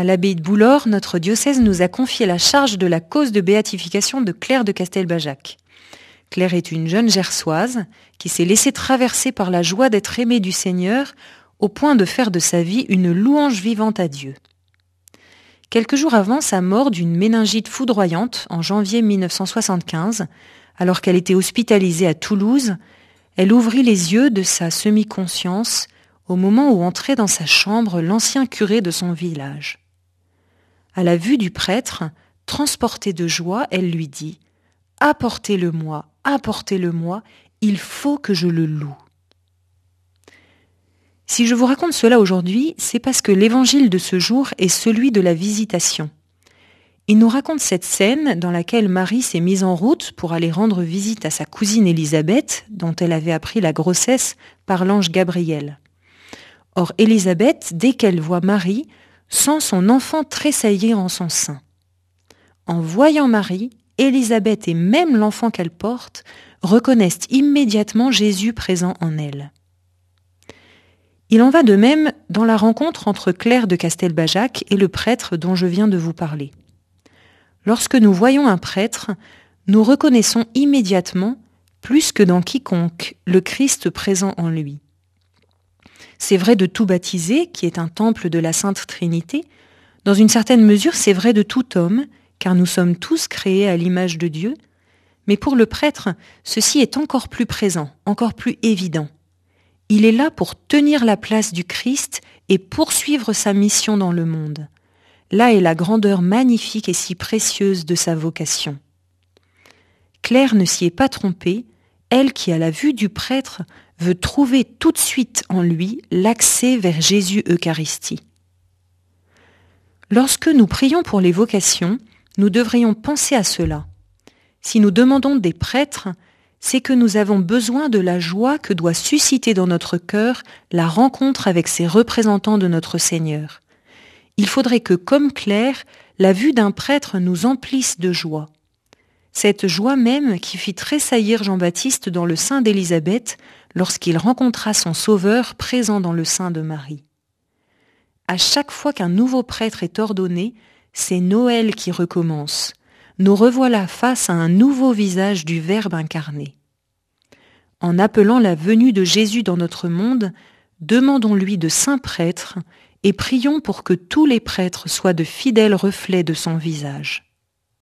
À l'abbaye de Boulor, notre diocèse nous a confié la charge de la cause de béatification de Claire de Castelbajac. Claire est une jeune gersoise qui s'est laissée traverser par la joie d'être aimée du Seigneur au point de faire de sa vie une louange vivante à Dieu. Quelques jours avant sa mort d'une méningite foudroyante en janvier 1975, alors qu'elle était hospitalisée à Toulouse, elle ouvrit les yeux de sa semi-conscience au moment où entrait dans sa chambre l'ancien curé de son village. À la vue du prêtre, transportée de joie, elle lui dit Apportez-le-moi, apportez-le-moi, il faut que je le loue. Si je vous raconte cela aujourd'hui, c'est parce que l'évangile de ce jour est celui de la visitation. Il nous raconte cette scène dans laquelle Marie s'est mise en route pour aller rendre visite à sa cousine Élisabeth, dont elle avait appris la grossesse par l'ange Gabriel. Or Élisabeth, dès qu'elle voit Marie, sent son enfant tressaillir en son sein. En voyant Marie, Élisabeth et même l'enfant qu'elle porte reconnaissent immédiatement Jésus présent en elle. Il en va de même dans la rencontre entre Claire de Castelbajac et le prêtre dont je viens de vous parler. Lorsque nous voyons un prêtre, nous reconnaissons immédiatement, plus que dans quiconque, le Christ présent en lui. C'est vrai de tout baptisé, qui est un temple de la Sainte Trinité. Dans une certaine mesure, c'est vrai de tout homme, car nous sommes tous créés à l'image de Dieu. Mais pour le prêtre, ceci est encore plus présent, encore plus évident. Il est là pour tenir la place du Christ et poursuivre sa mission dans le monde. Là est la grandeur magnifique et si précieuse de sa vocation. Claire ne s'y est pas trompée, elle qui, à la vue du prêtre, veut trouver tout de suite en lui l'accès vers Jésus Eucharistie. Lorsque nous prions pour les vocations, nous devrions penser à cela. Si nous demandons des prêtres, c'est que nous avons besoin de la joie que doit susciter dans notre cœur la rencontre avec ces représentants de notre Seigneur. Il faudrait que, comme Claire, la vue d'un prêtre nous emplisse de joie. Cette joie même qui fit tressaillir Jean-Baptiste dans le sein d'Élisabeth lorsqu'il rencontra son Sauveur présent dans le sein de Marie. À chaque fois qu'un nouveau prêtre est ordonné, c'est Noël qui recommence nous revoilà face à un nouveau visage du Verbe incarné. En appelant la venue de Jésus dans notre monde, demandons-lui de saints prêtres et prions pour que tous les prêtres soient de fidèles reflets de son visage.